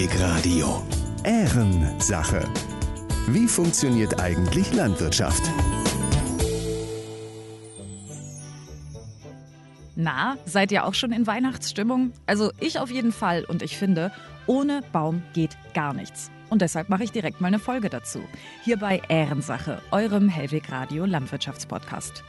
Hellweg Radio. Ehrensache. Wie funktioniert eigentlich Landwirtschaft? Na, seid ihr auch schon in Weihnachtsstimmung? Also ich auf jeden Fall und ich finde, ohne Baum geht gar nichts. Und deshalb mache ich direkt mal eine Folge dazu. Hier bei Ehrensache, eurem Hellweg Radio Landwirtschaftspodcast.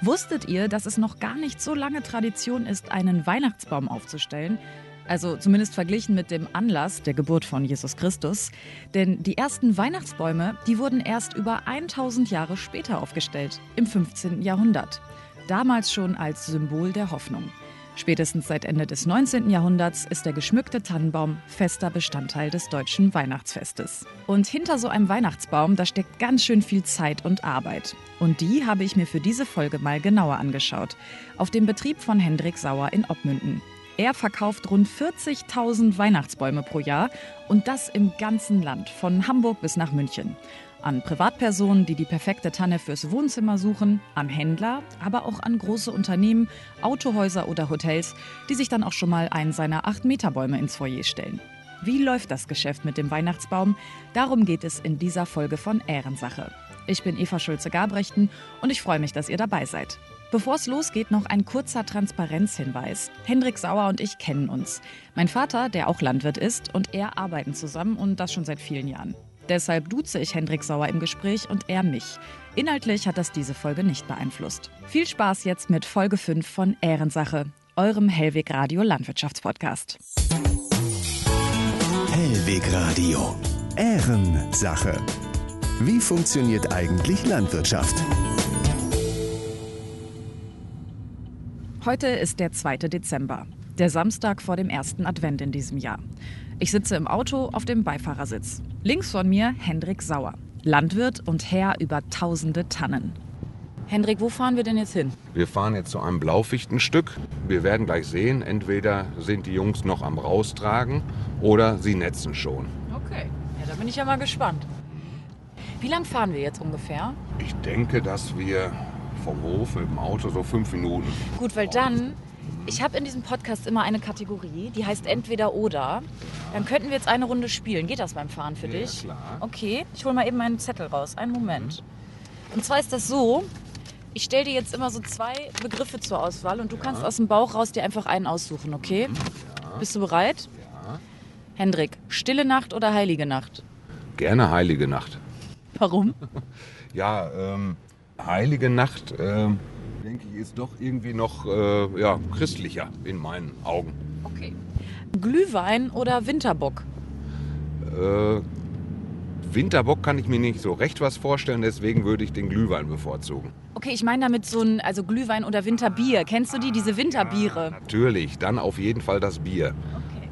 Wusstet ihr, dass es noch gar nicht so lange Tradition ist, einen Weihnachtsbaum aufzustellen? Also zumindest verglichen mit dem Anlass der Geburt von Jesus Christus. Denn die ersten Weihnachtsbäume, die wurden erst über 1000 Jahre später aufgestellt, im 15. Jahrhundert. Damals schon als Symbol der Hoffnung. Spätestens seit Ende des 19. Jahrhunderts ist der geschmückte Tannenbaum fester Bestandteil des deutschen Weihnachtsfestes. Und hinter so einem Weihnachtsbaum, da steckt ganz schön viel Zeit und Arbeit. Und die habe ich mir für diese Folge mal genauer angeschaut. Auf dem Betrieb von Hendrik Sauer in Obmünden. Er verkauft rund 40.000 Weihnachtsbäume pro Jahr und das im ganzen Land, von Hamburg bis nach München. An Privatpersonen, die die perfekte Tanne fürs Wohnzimmer suchen, an Händler, aber auch an große Unternehmen, Autohäuser oder Hotels, die sich dann auch schon mal einen seiner 8-Meter-Bäume ins Foyer stellen. Wie läuft das Geschäft mit dem Weihnachtsbaum? Darum geht es in dieser Folge von Ehrensache. Ich bin Eva Schulze-Gabrechten und ich freue mich, dass ihr dabei seid. Bevor es losgeht, noch ein kurzer Transparenzhinweis. Hendrik Sauer und ich kennen uns. Mein Vater, der auch Landwirt ist, und er arbeiten zusammen und das schon seit vielen Jahren. Deshalb duze ich Hendrik Sauer im Gespräch und er mich. Inhaltlich hat das diese Folge nicht beeinflusst. Viel Spaß jetzt mit Folge 5 von Ehrensache, eurem Hellweg Radio Landwirtschaftspodcast. Hellweg Radio. Ehrensache. Wie funktioniert eigentlich Landwirtschaft? Heute ist der 2. Dezember, der Samstag vor dem ersten Advent in diesem Jahr. Ich sitze im Auto auf dem Beifahrersitz. Links von mir Hendrik Sauer, Landwirt und Herr über tausende Tannen. Hendrik, wo fahren wir denn jetzt hin? Wir fahren jetzt zu einem Blaufichtenstück. Wir werden gleich sehen, entweder sind die Jungs noch am Raustragen oder sie netzen schon. Okay, ja, da bin ich ja mal gespannt. Wie lang fahren wir jetzt ungefähr? Ich denke, dass wir vom Hof mit dem Auto so fünf Minuten. Gut, weil dann, ich habe in diesem Podcast immer eine Kategorie, die heißt entweder oder. Dann könnten wir jetzt eine Runde spielen. Geht das beim Fahren für Ja, dich? klar. Okay, ich hole mal eben meinen Zettel raus. Einen Moment. Und zwar ist das so, ich stelle dir jetzt immer so zwei Begriffe zur Auswahl und du kannst aus dem Bauch raus dir einfach einen aussuchen, okay? Bist du bereit? Ja. Hendrik, stille Nacht oder heilige Nacht? Gerne Heilige Nacht. Warum? Ja, ähm, Heilige Nacht, ähm, denke ich, ist doch irgendwie noch äh, ja, christlicher in meinen Augen. Okay. Glühwein oder Winterbock? Äh, Winterbock kann ich mir nicht so recht was vorstellen, deswegen würde ich den Glühwein bevorzugen. Okay, ich meine damit so ein, also Glühwein oder Winterbier. Kennst du die, diese Winterbiere? Natürlich, dann auf jeden Fall das Bier. Okay.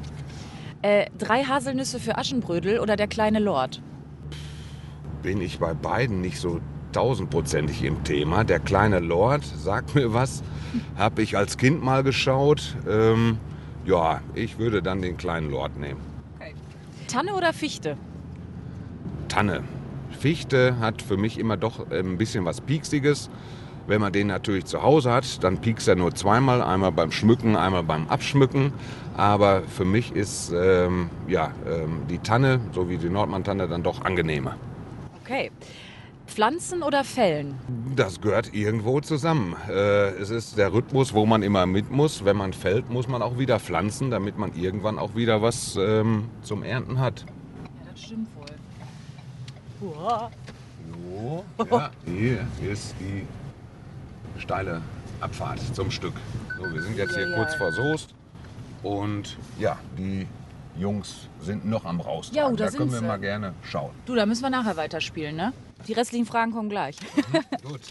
Äh, drei Haselnüsse für Aschenbrödel oder der kleine Lord? Bin ich bei beiden nicht so tausendprozentig im Thema. Der kleine Lord sagt mir was, habe ich als Kind mal geschaut. Ähm, ja, ich würde dann den kleinen Lord nehmen. Tanne oder Fichte? Tanne. Fichte hat für mich immer doch äh, ein bisschen was Pieksiges. Wenn man den natürlich zu Hause hat, dann piekst er nur zweimal, einmal beim Schmücken, einmal beim Abschmücken. Aber für mich ist ähm, ja, ähm, die Tanne, so wie die Nordmann-Tanne, dann doch angenehmer. Okay. Pflanzen oder Fällen? Das gehört irgendwo zusammen. Äh, es ist der Rhythmus, wo man immer mit muss. Wenn man fällt, muss man auch wieder pflanzen, damit man irgendwann auch wieder was ähm, zum Ernten hat. Ja, das stimmt wohl. So, ja, hier ist die steile Abfahrt zum Stück. So, wir sind jetzt hier Ja, ja. kurz vor Soest und ja, die Jungs sind noch am Raustragen. Ja, oh, da da können wir sie. mal gerne schauen. Du, da müssen wir nachher weiterspielen, ne? Die restlichen Fragen kommen gleich. Gut.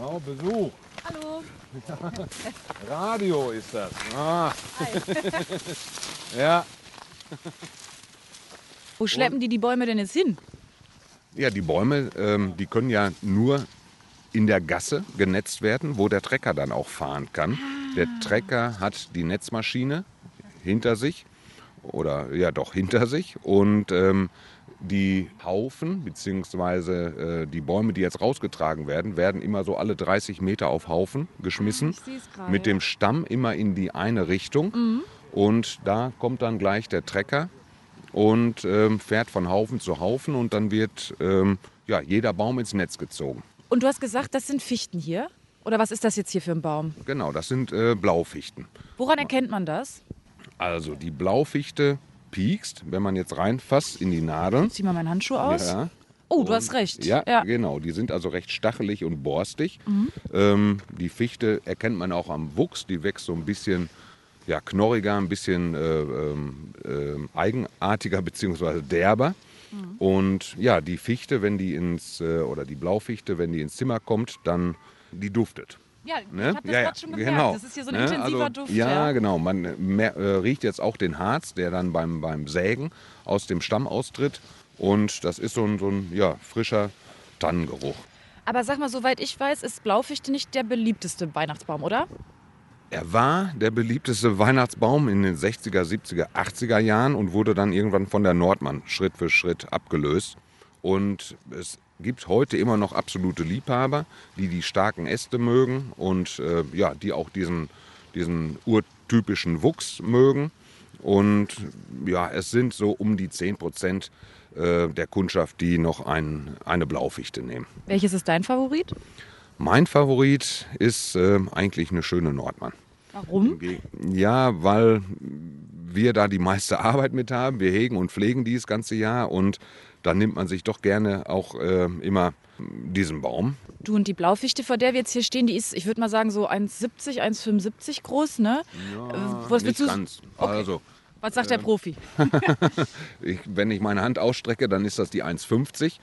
Oh, Besuch. Hallo. Radio ist das. Ah. ja. Wo schleppen die die Bäume denn jetzt hin? Ja, die Bäume, ähm, die können ja nur in der Gasse genetzt werden, wo der Trecker dann auch fahren kann. Der Trecker hat die Netzmaschine hinter sich oder ja doch hinter sich und ähm, Die Haufen bzw. Äh, die Bäume, die jetzt rausgetragen werden, werden immer so alle 30 Meter auf Haufen geschmissen. Ah, mit dem Stamm immer in die eine Richtung. Und da kommt dann gleich der Trecker und ähm, fährt von Haufen zu Haufen und dann wird ähm, ja, jeder Baum ins Netz gezogen. Und du hast gesagt, das sind Fichten hier? Oder was ist das jetzt hier für ein Baum? Genau, das sind äh, Blaufichten. Woran erkennt man das? Also die Blaufichte piekst, wenn man jetzt reinfasst in die Nadeln. Zieh mal meinen Handschuh aus. Ja. Oh, du hast recht. Ja, ja. genau. Die sind also recht stachelig und borstig. Ähm, die Fichte erkennt man auch am Wuchs. Die wächst so ein bisschen ja, knorriger, ein bisschen äh, ähm, eigenartiger bzw. derber. Und ja, die Fichte, wenn die ins, äh, oder die Blaufichte, wenn die ins Zimmer kommt, dann die duftet. Ja, Ne? ich habe das gerade schon gemerkt. genau. Das ist hier so ein Ne? intensiver also, Duft. Ja, genau. Man äh, mer- äh, riecht jetzt auch den Harz, der dann beim, beim Sägen aus dem Stamm austritt. Und das ist so ein, so ein ja, frischer Tannengeruch. Aber sag mal, soweit ich weiß, ist Blaufichte nicht der beliebteste Weihnachtsbaum, oder? Er war der beliebteste Weihnachtsbaum in den 60er, 70er, 80er Jahren und wurde dann irgendwann von der Nordmann Schritt für Schritt abgelöst. Und es gibt heute immer noch absolute Liebhaber, die die starken Äste mögen und äh, ja, die auch diesen, diesen urtypischen Wuchs mögen. Und ja, es sind so um die 10 Prozent äh, der Kundschaft, die noch ein, eine Blaufichte nehmen. Welches ist dein Favorit? Mein Favorit ist äh, eigentlich eine schöne Nordmann. Warum? Ja, weil wir da die meiste Arbeit mit haben. Wir hegen und pflegen die das ganze Jahr und dann nimmt man sich doch gerne auch äh, immer diesen Baum. Du und die Blaufichte, vor der wir jetzt hier stehen, die ist, ich würde mal sagen, so 1,70, 1,75 groß, ne? Äh, was willst Nicht du? ganz. Okay. Also, Was sagt der Profi? ich, wenn ich meine Hand ausstrecke, dann ist das die 1,50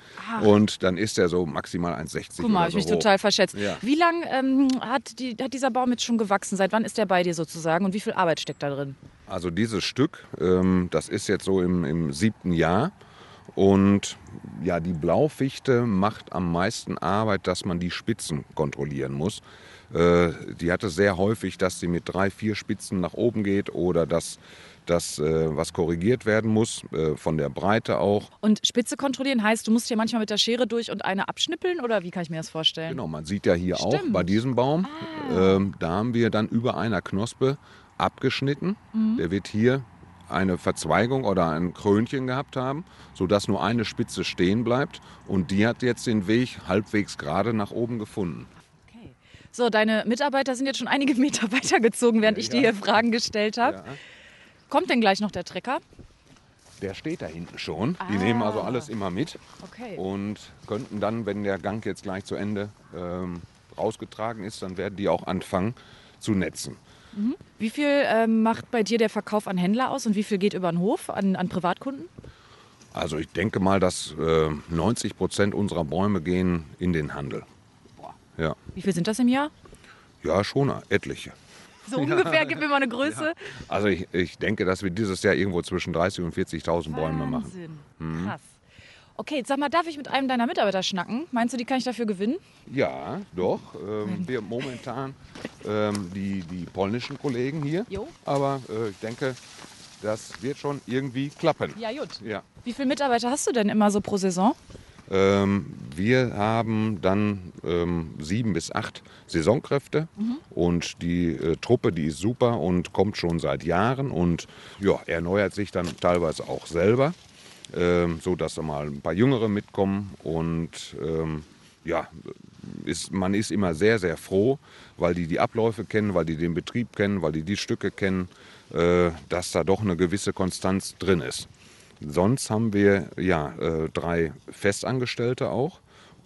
und dann ist er so maximal 1,60 Guck mal, habe ich so mich hoch. total verschätzt. Ja. Wie lang ähm, hat, die, hat dieser Baum jetzt schon gewachsen? Seit wann ist der bei dir sozusagen und wie viel Arbeit steckt da drin? Also dieses Stück, ähm, das ist jetzt so im, im siebten Jahr. Und ja, die Blaufichte macht am meisten Arbeit, dass man die Spitzen kontrollieren muss. Äh, die hatte sehr häufig, dass sie mit drei, vier Spitzen nach oben geht oder dass, dass äh, was korrigiert werden muss, äh, von der Breite auch. Und Spitze kontrollieren heißt, du musst hier manchmal mit der Schere durch und eine abschnippeln oder wie kann ich mir das vorstellen? Genau, man sieht ja hier auch Stimmt. bei diesem Baum, ähm, da haben wir dann über einer Knospe abgeschnitten. Der wird hier eine Verzweigung oder ein Krönchen gehabt haben, sodass nur eine Spitze stehen bleibt. Und die hat jetzt den Weg halbwegs gerade nach oben gefunden. Okay. So, deine Mitarbeiter sind jetzt schon einige Meter weitergezogen, während ich dir hier Fragen gestellt habe. Ja. Kommt denn gleich noch der Trecker? Der steht da hinten schon. Die nehmen also alles immer mit Okay. und könnten dann, wenn der Gang jetzt gleich zu Ende ähm, rausgetragen ist, dann werden die auch anfangen zu netzen. Wie viel ähm, macht bei dir der Verkauf an Händler aus und wie viel geht über den Hof an, an Privatkunden? Also ich denke mal, dass äh, 90 Prozent unserer Bäume gehen in den Handel. Ja, Wie viel sind das im Jahr? ja schon etliche. So ungefähr, gib mir mal eine Größe. Also ich, ich denke, dass wir dieses Jahr irgendwo zwischen 30 und 40.000 Bäume machen. Wahnsinn. Krass. Okay, jetzt sag mal, darf ich mit einem deiner Mitarbeiter schnacken? Meinst du, die kann ich dafür gewinnen? Ja, doch. Ähm, wir momentan ähm, die, die polnischen Kollegen hier. Jo. Aber äh, ich denke, das wird schon irgendwie klappen. Ja, gut. Ja. Wie viele Mitarbeiter hast du denn immer so pro Saison? Ähm, wir haben dann ähm, sieben bis acht Saisonkräfte und die äh, Truppe, die ist super und kommt schon seit Jahren und ja, erneuert sich dann teilweise auch selber, ähm, so dass da mal ein paar Jüngere mitkommen und ähm, ja, ist, man ist immer sehr, sehr froh, weil die die Abläufe kennen, weil die den Betrieb kennen, weil die die Stücke kennen, äh, dass da doch eine gewisse Konstanz drin ist. Sonst haben wir ja äh, drei Festangestellte auch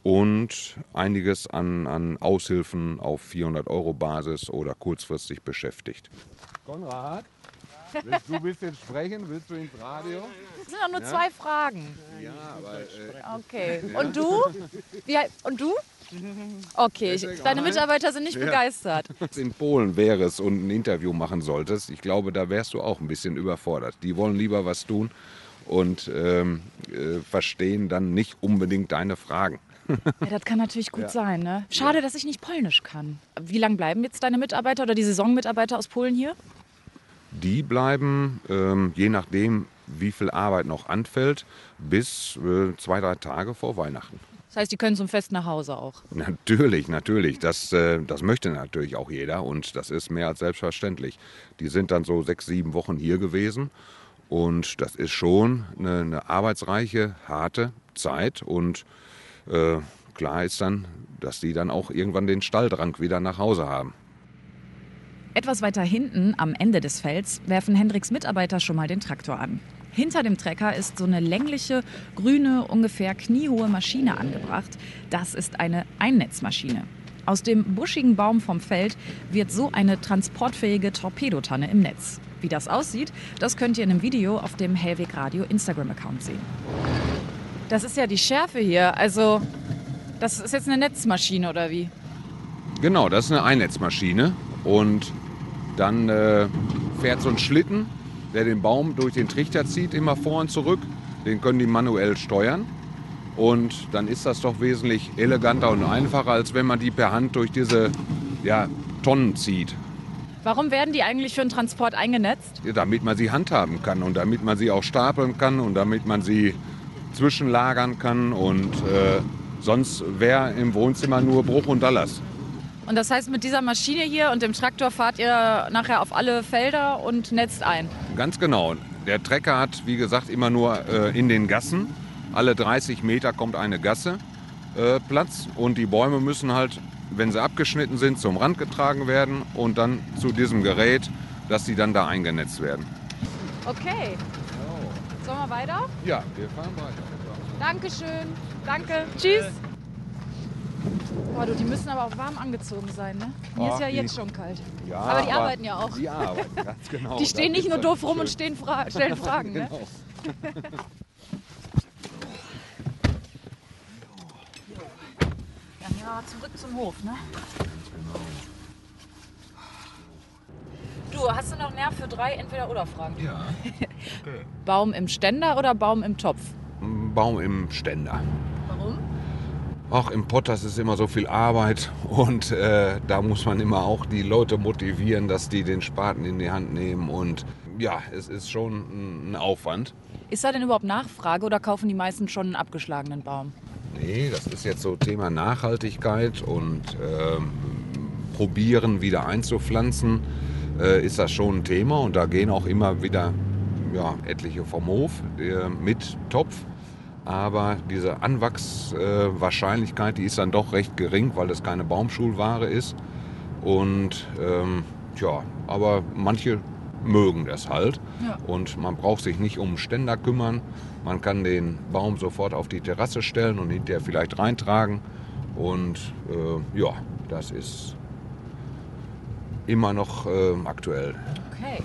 und einiges an, an Aushilfen auf 400 Euro Basis oder kurzfristig beschäftigt. Konrad, willst du ein bisschen sprechen? Willst du ins Radio? Das sind doch nur zwei Fragen. Ja, aber äh, Okay. Und du? Wie, und du? Okay, ich, deine Mitarbeiter sind nicht begeistert. in Polen wärest und ein Interview machen solltest, ich glaube, da wärst du auch ein bisschen überfordert. Die wollen lieber was tun und ähm, äh, verstehen dann nicht unbedingt deine Fragen. Ja, das kann natürlich gut sein, ne? Schade, dass ich nicht Polnisch kann. Wie lange bleiben jetzt deine Mitarbeiter oder die Saisonmitarbeiter aus Polen hier? Die bleiben, ähm, je nachdem, wie viel Arbeit noch anfällt, bis äh, zwei, drei Tage vor Weihnachten. Das heißt, die können zum Fest nach Hause auch. Natürlich, natürlich. Das, äh, das möchte natürlich auch jeder und das ist mehr als selbstverständlich. Die sind dann so sechs, sieben Wochen hier gewesen und das ist schon eine, eine arbeitsreiche, harte Zeit und äh, klar ist dann, dass die dann auch irgendwann den Stalldrang wieder nach Hause haben. Etwas weiter hinten, am Ende des Felds, werfen Hendricks Mitarbeiter schon mal den Traktor an. Hinter dem Trecker ist so eine längliche, grüne, ungefähr kniehohe Maschine angebracht. Das ist eine Einnetzmaschine. Aus dem buschigen Baum vom Feld wird so eine transportfähige Torpedotanne im Netz. Wie das aussieht, das könnt ihr in einem Video auf dem Hellweg Radio Instagram-Account sehen. Das ist ja die Schärfe hier. Also, das ist jetzt eine Netzmaschine oder wie? Genau, das ist eine Einnetzmaschine und dann äh, fährt so ein Schlitten, der den Baum durch den Trichter zieht, immer vor und zurück. Den können die manuell steuern. Und dann ist das doch wesentlich eleganter und einfacher, als wenn man die per Hand durch diese ja, Tonnen zieht. Warum werden die eigentlich für den Transport eingenetzt? Ja, damit man sie handhaben kann und damit man sie auch stapeln kann und damit man sie zwischenlagern kann. Und äh, sonst wäre im Wohnzimmer nur Bruch und Dallas. Und das heißt, mit dieser Maschine hier und dem Traktor fahrt ihr nachher auf alle Felder und netzt ein? Ganz genau. Der Trecker hat, wie gesagt, immer nur äh, in den Gassen. Alle 30 Meter kommt eine Gasse äh, Platz und die Bäume müssen halt, wenn sie abgeschnitten sind, zum Rand getragen werden und dann zu diesem Gerät, dass sie dann da eingenetzt werden. Okay. Sollen wir weiter? Ja, wir fahren weiter. Dankeschön. Danke. Tschüss. Boah, du, die müssen aber auch warm angezogen sein, ne? Mir ist ja die- jetzt schon kalt. Ja, aber die arbeiten ja auch. Die arbeiten, ganz genau. Die stehen nicht nur doof rum schön. und stehen fra stellen Fragen, ne? Genau. Dann ja, zurück zum Hof, ne? Du, hast du noch Nerv für drei Entweder-Oder-Fragen? Ja, okay. Baum im Ständer oder Baum im Topf? Baum im Ständer. Warum? Ach, im das ist immer so viel Arbeit und äh, da muss man immer auch die Leute motivieren, dass die den Spaten in die Hand nehmen und ja, es ist schon ein- ein Aufwand. Ist da denn überhaupt Nachfrage oder kaufen die meisten schon einen abgeschlagenen Baum? Nee, das ist jetzt so Thema Nachhaltigkeit und ähm, probieren wieder einzupflanzen, äh, ist das schon ein Thema und da gehen auch immer wieder ja, etliche vom Hof äh, mit Topf. Aber diese Anwachswahrscheinlichkeit, Wahrscheinlichkeit, die ist dann doch recht gering, weil es keine Baumschulware ist. Und ähm, ja, aber manche mögen das halt. Ja. Und man braucht sich nicht um Ständer kümmern. Man kann den Baum sofort auf die Terrasse stellen und hinterher vielleicht reintragen. Und äh, ja, das ist immer noch äh, aktuell. Okay.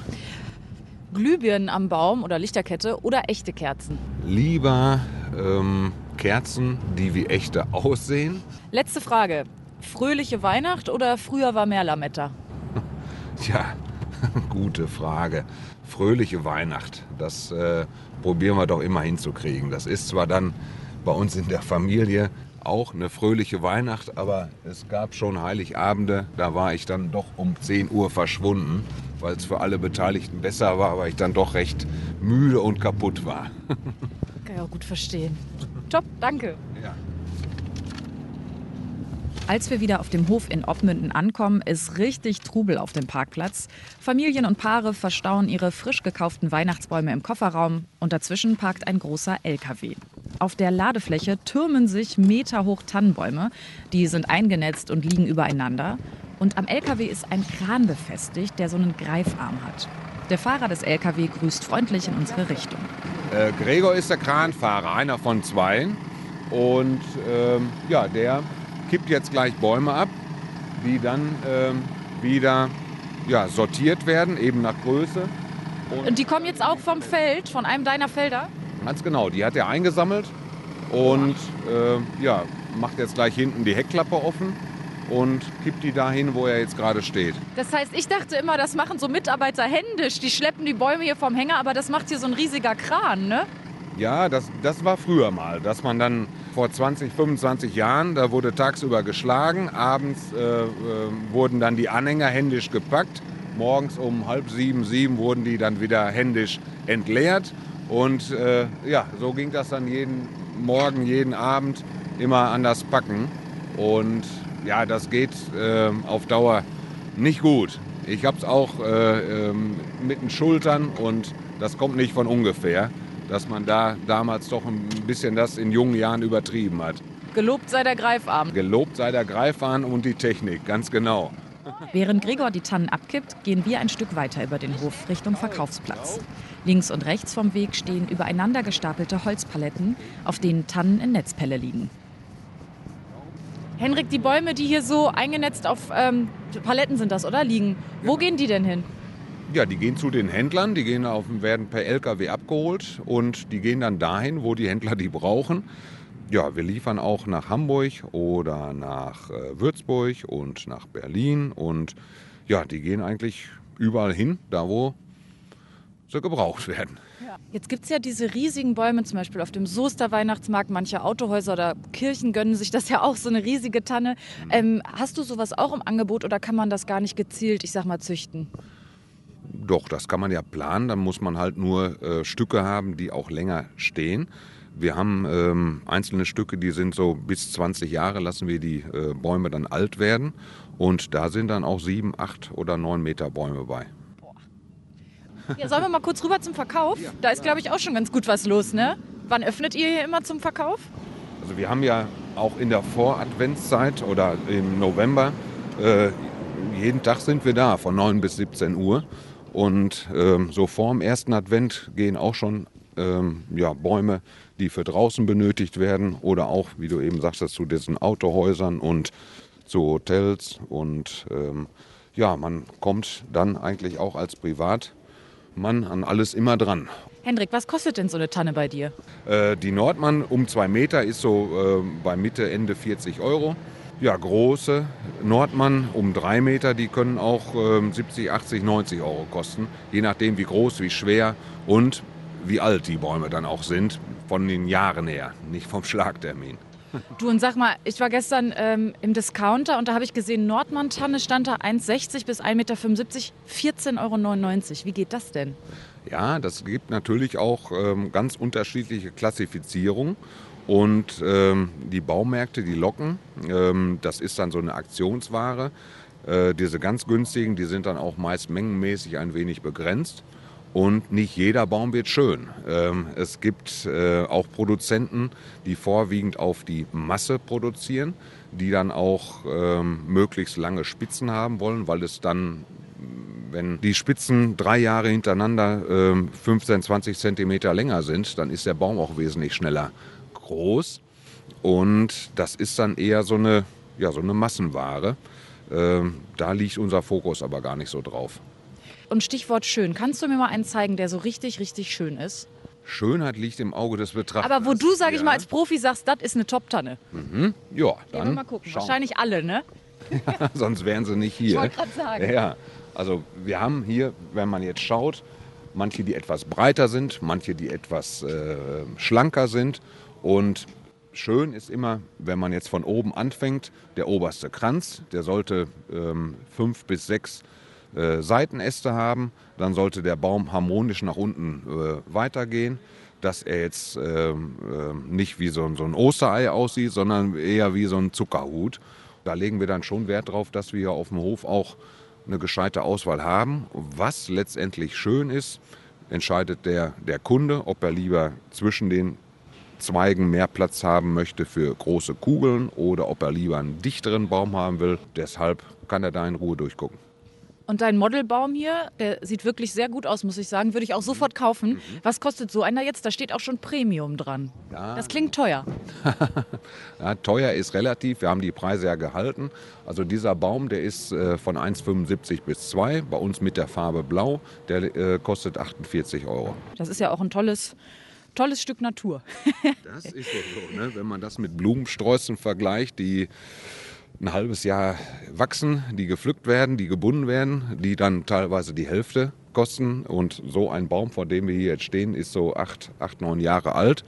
Glühbirnen am Baum oder Lichterkette oder echte Kerzen? Lieber ähm, Kerzen, die wie echte aussehen. Letzte Frage. Fröhliche Weihnacht oder früher war mehr Lametta? Tja, gute Frage. Fröhliche Weihnacht, das äh, probieren wir doch immer hinzukriegen. Das ist zwar dann bei uns in der Familie auch eine fröhliche Weihnacht, aber es gab schon Heiligabende, da war ich dann doch um 10 Uhr verschwunden, weil es für alle Beteiligten besser war, weil ich dann doch recht müde und kaputt war. Kann ich auch gut verstehen. Top, danke. Ja. Als wir wieder auf dem Hof in Obmünden ankommen, ist richtig Trubel auf dem Parkplatz. Familien und Paare verstauen ihre frisch gekauften Weihnachtsbäume im Kofferraum und dazwischen parkt ein großer LKW. Auf der Ladefläche türmen sich meterhoch Tannenbäume. Die sind eingenetzt und liegen übereinander. Und am LKW ist ein Kran befestigt, der so einen Greifarm hat. Der Fahrer des LKW grüßt freundlich in unsere Richtung. Äh, Gregor ist der Kranfahrer, einer von zwei. Und ähm, ja, der kippt jetzt gleich Bäume ab, die dann ähm, wieder ja, sortiert werden, eben nach Größe. Und die kommen jetzt auch vom Feld, von einem deiner Felder? Ganz genau, die hat er eingesammelt und äh, ja, macht jetzt gleich hinten die Heckklappe offen und kippt die dahin, wo er jetzt gerade steht. Das heißt, ich dachte immer, das machen so Mitarbeiter händisch. Die schleppen die Bäume hier vom Hänger, aber das macht hier so ein riesiger Kran, ne? Ja, das, das war früher mal, dass man dann vor 20, 25 Jahren, da wurde tagsüber geschlagen, abends äh, äh, wurden dann die Anhänger händisch gepackt, morgens um halb sieben, sieben wurden die dann wieder händisch entleert Und äh, ja, so ging das dann jeden Morgen, jeden Abend immer anders packen. Und ja, das geht äh, auf Dauer nicht gut. Ich habe es auch äh, ähm, mit den Schultern und das kommt nicht von ungefähr, dass man da damals doch ein bisschen das in jungen Jahren übertrieben hat. Gelobt sei der Greifarm. Gelobt sei der Greifarm und die Technik, ganz genau. Während Gregor die Tannen abkippt, gehen wir ein Stück weiter über den Hof Richtung Verkaufsplatz. Links und rechts vom Weg stehen übereinander gestapelte Holzpaletten, auf denen Tannen in Netzpelle liegen. Henrik, die Bäume, die hier so eingenetzt auf ähm, Paletten sind das, oder? Liegen. Wo gehen die denn hin? Ja, die gehen zu den Händlern, die gehen auf, werden per LKW abgeholt und die gehen dann dahin, wo die Händler die brauchen. Ja, wir liefern auch nach Hamburg oder nach äh, Würzburg und nach Berlin und ja, die gehen eigentlich überall hin, da wo sie gebraucht werden. Jetzt gibt es ja diese riesigen Bäume, zum Beispiel auf dem Soester Weihnachtsmarkt. Manche Autohäuser oder Kirchen gönnen sich das ja auch, so eine riesige Tanne. Ähm, hast du sowas auch im Angebot oder kann man das gar nicht gezielt, ich sag mal, züchten? Doch, das kann man ja planen. Dann muss man halt nur äh, Stücke haben, die auch länger stehen. Wir haben ähm, einzelne Stücke, die sind so bis 20 Jahre, lassen wir die äh, Bäume dann alt werden. Und da sind dann auch sieben, acht oder neun Meter Bäume bei. Ja, sollen wir mal kurz rüber zum Verkauf? Da ist, glaube ich, auch schon ganz gut was los, ne? Wann öffnet ihr hier immer zum Verkauf? Also wir haben ja auch in der Voradventszeit oder im November, äh, jeden Tag sind wir da, von 9 bis 17 Uhr. Und ähm, so vor dem ersten Advent gehen auch schon ähm, ja, Bäume, die für draußen benötigt werden oder auch, wie du eben sagst, zu diesen Autohäusern und zu Hotels. Und ähm, ja, man kommt dann eigentlich auch als Privatmann an alles immer dran. Hendrik, was kostet denn so eine Tanne bei dir? Äh, die Nordmann um zwei Meter ist so äh, bei Mitte, Ende 40 Euro. Ja, große Nordmann um drei Meter, die können auch äh, 70, 80, 90 Euro kosten. Je nachdem, wie groß, wie schwer und wie alt die Bäume dann auch sind. Von den Jahren her, nicht vom Schlagtermin. Du und sag mal, ich war gestern ähm, im Discounter und da habe ich gesehen, Nordmann-Tanne stand da 1,60 bis 1,75 Meter, 14,99 Euro. Wie geht das denn? Ja, das gibt natürlich auch ähm, ganz unterschiedliche Klassifizierungen. Und ähm, die Baumärkte, die locken, ähm, das ist dann so eine Aktionsware. Äh, diese ganz günstigen, die sind dann auch meist mengenmäßig ein wenig begrenzt. Und nicht jeder Baum wird schön. Ähm, es gibt äh, auch Produzenten, die vorwiegend auf die Masse produzieren, die dann auch ähm, möglichst lange Spitzen haben wollen, weil es dann, wenn die Spitzen drei Jahre hintereinander äh, 15, 20 Zentimeter länger sind, dann ist der Baum auch wesentlich schneller groß. Und das ist dann eher so eine, ja, so eine Massenware. Ähm, da liegt unser Fokus aber gar nicht so drauf. Und Stichwort schön. Kannst du mir mal einen zeigen, der so richtig, richtig schön ist? Schönheit liegt im Auge des Betrachters. Aber wo du, sag ich mal, als Profi sagst, das ist eine Top-Tanne. Mhm. Ja, dann Ja, mal gucken. schauen. Wahrscheinlich alle, ne? sonst wären sie nicht Ich hier. wollte gerade sagen. Ja, also wir haben hier, wenn man jetzt schaut, manche, die etwas breiter sind, manche, die etwas äh, schlanker sind. Und schön ist immer, wenn man jetzt von oben anfängt, der oberste Kranz, der sollte ähm, fünf bis sechs äh, Seitenäste haben. Dann sollte der Baum harmonisch nach unten äh, weitergehen, dass er jetzt ähm, ähm, nicht wie so, ein- so ein Osterei aussieht, sondern eher wie so ein Zuckerhut. Da legen wir dann schon Wert drauf, dass wir hier auf dem Hof auch eine gescheite Auswahl haben. Was letztendlich schön ist, entscheidet der, der Kunde, ob er lieber zwischen den Zweigen mehr Platz haben möchte für große Kugeln oder ob er lieber einen dichteren Baum haben will. Deshalb kann er da in Ruhe durchgucken. Und dein Modelbaum hier, der sieht wirklich sehr gut aus, muss ich sagen. Würde ich auch sofort kaufen. Was kostet so einer jetzt? Da steht auch schon Premium dran. Ja. Das klingt teuer. Ja, teuer ist relativ, wir haben die Preise ja gehalten. Also dieser Baum, der ist äh, von 1,75 bis 2, bei uns mit der Farbe Blau, der äh, kostet 48 Euro. Das ist ja auch ein tolles, tolles Stück Natur. Das ist doch so, ne? wenn man das mit Blumensträußen vergleicht, die ein halbes Jahr wachsen, die gepflückt werden, die gebunden werden, die dann teilweise die Hälfte kosten. Und so ein Baum, vor dem wir hier jetzt stehen, ist so acht, acht neun Jahre alt.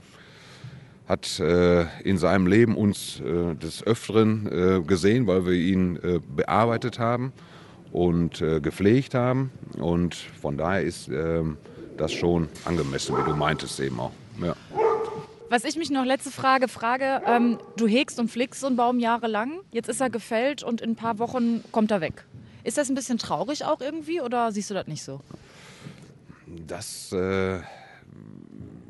Hat äh, in seinem Leben uns äh, des Öfteren äh, gesehen, weil wir ihn äh, bearbeitet haben und äh, gepflegt haben. Und von daher ist ähm, das schon angemessen, wie du meintest eben auch. Was ich mich noch letzte Frage frage, ähm, du hegst und pflegst so einen Baum jahrelang, jetzt ist er gefällt und in ein paar Wochen kommt er weg. Ist das ein bisschen traurig auch irgendwie oder siehst du das nicht so? Das äh,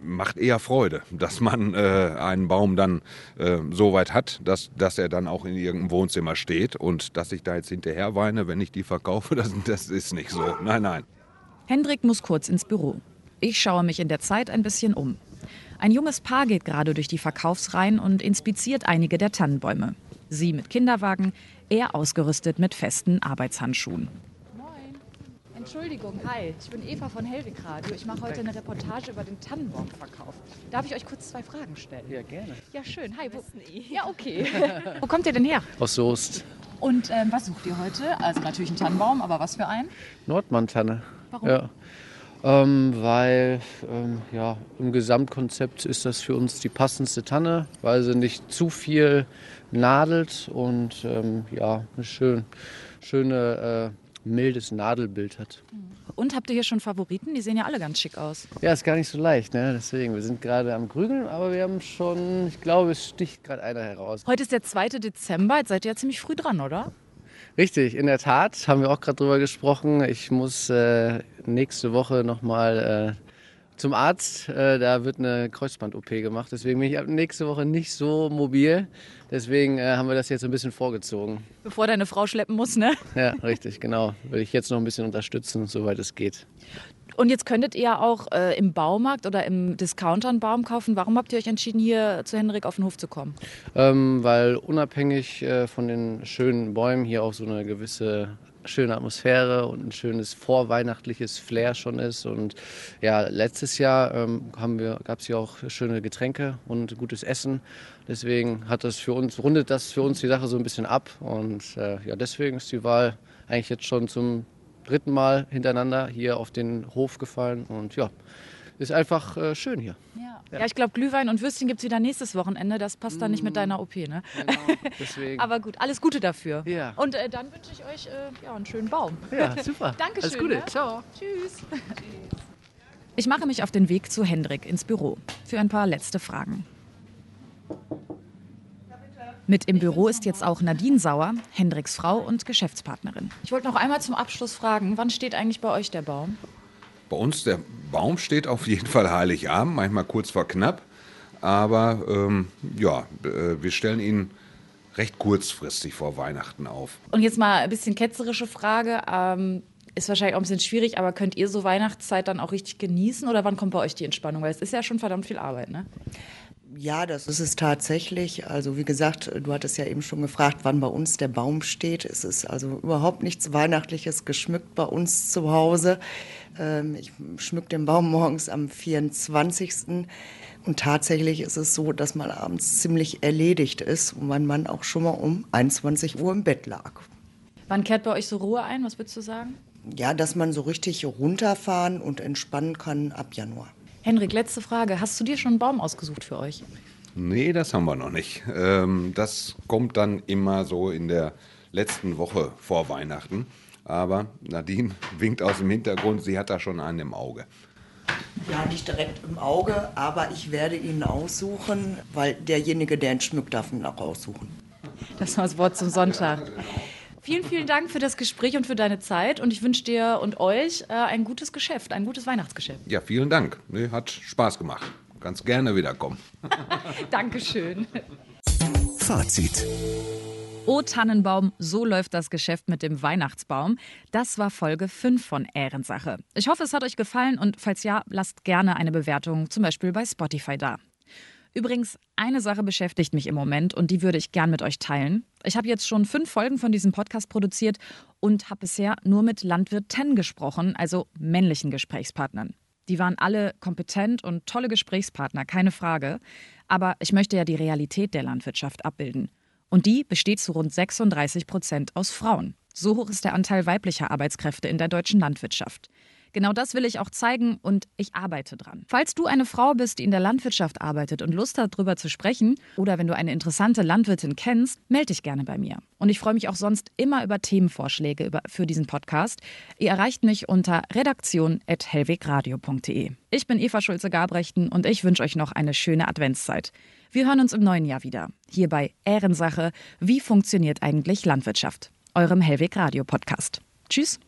macht eher Freude, dass man äh, einen Baum dann äh, so weit hat, dass, dass er dann auch in irgendeinem Wohnzimmer steht und dass ich da jetzt hinterher weine, wenn ich die verkaufe, das, das ist nicht so. Nein, nein. Hendrik muss kurz ins Büro. Ich schaue mich in der Zeit ein bisschen um. Ein junges Paar geht gerade durch die Verkaufsreihen und inspiziert einige der Tannenbäume. Sie mit Kinderwagen, er ausgerüstet mit festen Arbeitshandschuhen. Entschuldigung, hi, ich bin Eva von Helwig Radio. Ich mache heute eine Reportage über den Tannenbaumverkauf. Darf ich euch kurz zwei Fragen stellen? Ja, gerne. Ja, schön. Hi, wo, ja, okay. wo kommt ihr denn her? Aus Soest. Und ähm, was sucht ihr heute? Also natürlich einen Tannenbaum, aber was für einen? Nordmantanne. Warum? Ja. Ähm, weil ähm, ja, im Gesamtkonzept ist das für uns die passendste Tanne, weil sie nicht zu viel nadelt und ähm, ja, ein schön, schöne, äh, mildes Nadelbild hat. Und habt ihr hier schon Favoriten? Die sehen ja alle ganz schick aus. Ja, ist gar nicht so leicht, ne? deswegen. Wir sind gerade am Grügeln, aber wir haben schon, ich glaube, es sticht gerade einer heraus. Heute ist der 2. Dezember, jetzt seid ihr ja ziemlich früh dran, oder? Richtig, in der Tat, haben wir auch gerade drüber gesprochen. Ich muss äh, nächste Woche nochmal äh, zum Arzt. Äh, da wird eine Kreuzband-OP gemacht. Deswegen bin ich ab nächste Woche nicht so mobil. Deswegen äh, haben wir das jetzt ein bisschen vorgezogen. Bevor deine Frau schleppen muss, ne? Ja, richtig, genau. Will ich jetzt noch ein bisschen unterstützen, soweit es geht. Und jetzt könntet ihr auch äh, im Baumarkt oder im Discounter einen Baum kaufen. Warum habt ihr euch entschieden, hier zu Henrik auf den Hof zu kommen? Ähm, weil unabhängig äh, von den schönen Bäumen hier auch so eine gewisse schöne Atmosphäre und ein schönes vorweihnachtliches Flair schon ist. Und ja, letztes Jahr ähm, gab es hier auch schöne Getränke und gutes Essen. Deswegen hat das für uns, rundet das für uns die Sache so ein bisschen ab. Und äh, ja, deswegen ist die Wahl eigentlich jetzt schon zum dritten Mal hintereinander hier auf den Hof gefallen. Und ja, ist einfach äh, schön hier. Ja, ja ich glaube, Glühwein und Würstchen gibt es wieder nächstes Wochenende. Das passt dann nicht mit deiner OP, ne? Genau, deswegen. Aber gut, alles Gute dafür. Ja. Und äh, dann wünsche ich euch äh, ja, einen schönen Baum. ja, super. Dankeschön. Alles Gute. Ne? Ciao. Tschüss. Ich mache mich auf den Weg zu Hendrik ins Büro für ein paar letzte Fragen. Mit im Büro ist jetzt auch Nadine Sauer, Hendriks Frau und Geschäftspartnerin. Ich wollte noch einmal zum Abschluss fragen, wann steht eigentlich bei euch der Baum? Bei uns, der Baum steht auf jeden Fall Heiligabend, manchmal kurz vor knapp. Aber ähm, ja, äh, wir stellen ihn recht kurzfristig vor Weihnachten auf. Und jetzt mal ein bisschen ketzerische Frage. Ähm, ist wahrscheinlich auch ein bisschen schwierig, aber könnt ihr so Weihnachtszeit dann auch richtig genießen oder wann kommt bei euch die Entspannung? Weil es ist ja schon verdammt viel Arbeit, ne? Ja, das ist es tatsächlich. Also wie gesagt, du hattest ja eben schon gefragt, wann bei uns der Baum steht. Es ist also überhaupt nichts Weihnachtliches geschmückt bei uns zu Hause. Ähm, ich schmück den Baum morgens am 24. Und tatsächlich ist es so, dass man abends ziemlich erledigt ist und mein Mann auch schon mal um 21 Uhr im Bett lag. Wann kehrt bei euch so Ruhe ein? Was würdest du sagen? Ja, dass man so richtig runterfahren und entspannen kann ab Januar. Henrik, letzte Frage. Hast du dir schon einen Baum ausgesucht für euch? Nee, das haben wir noch nicht. Ähm, das kommt dann immer so in der letzten Woche vor Weihnachten. Aber Nadine winkt aus dem Hintergrund, sie hat da schon einen im Auge. Ja, nicht direkt im Auge, aber ich werde ihn aussuchen, weil derjenige, der ihn schmückt, darf ihn auch aussuchen. Das war das Wort zum Sonntag. Vielen, vielen Dank für das Gespräch und für deine Zeit. Und ich wünsche dir und euch äh, ein gutes Geschäft, ein gutes Weihnachtsgeschäft. Ja, vielen Dank. Nee, hat Spaß gemacht. Ganz gerne wiederkommen. Dankeschön. Fazit. O Tannenbaum, so läuft das Geschäft mit dem Weihnachtsbaum. Das war Folge 5 von Ehrensache. Ich hoffe, es hat euch gefallen und falls ja, lasst gerne eine Bewertung, zum Beispiel bei Spotify da. Übrigens, eine Sache beschäftigt mich im Moment und die würde ich gern mit euch teilen. Ich habe jetzt schon fünf Folgen von diesem Podcast produziert und habe bisher nur mit Landwirten gesprochen, also männlichen Gesprächspartnern. Die waren alle kompetent und tolle Gesprächspartner, keine Frage. Aber ich möchte ja die Realität der Landwirtschaft abbilden. Und die besteht zu rund 36 Prozent aus Frauen. So hoch ist der Anteil weiblicher Arbeitskräfte in der deutschen Landwirtschaft. Genau das will ich auch zeigen und ich arbeite dran. Falls du eine Frau bist, die in der Landwirtschaft arbeitet und Lust hat, darüber zu sprechen, oder wenn du eine interessante Landwirtin kennst, melde dich gerne bei mir. Und ich freue mich auch sonst immer über Themenvorschläge für diesen Podcast. Ihr erreicht mich unter redaktion.hellwegradio.de. Ich bin Eva Schulze-Gabrechten und ich wünsche euch noch eine schöne Adventszeit. Wir hören uns im neuen Jahr wieder. Hier bei Ehrensache. Wie funktioniert eigentlich Landwirtschaft? Eurem Hellweg Radio Podcast. Tschüss.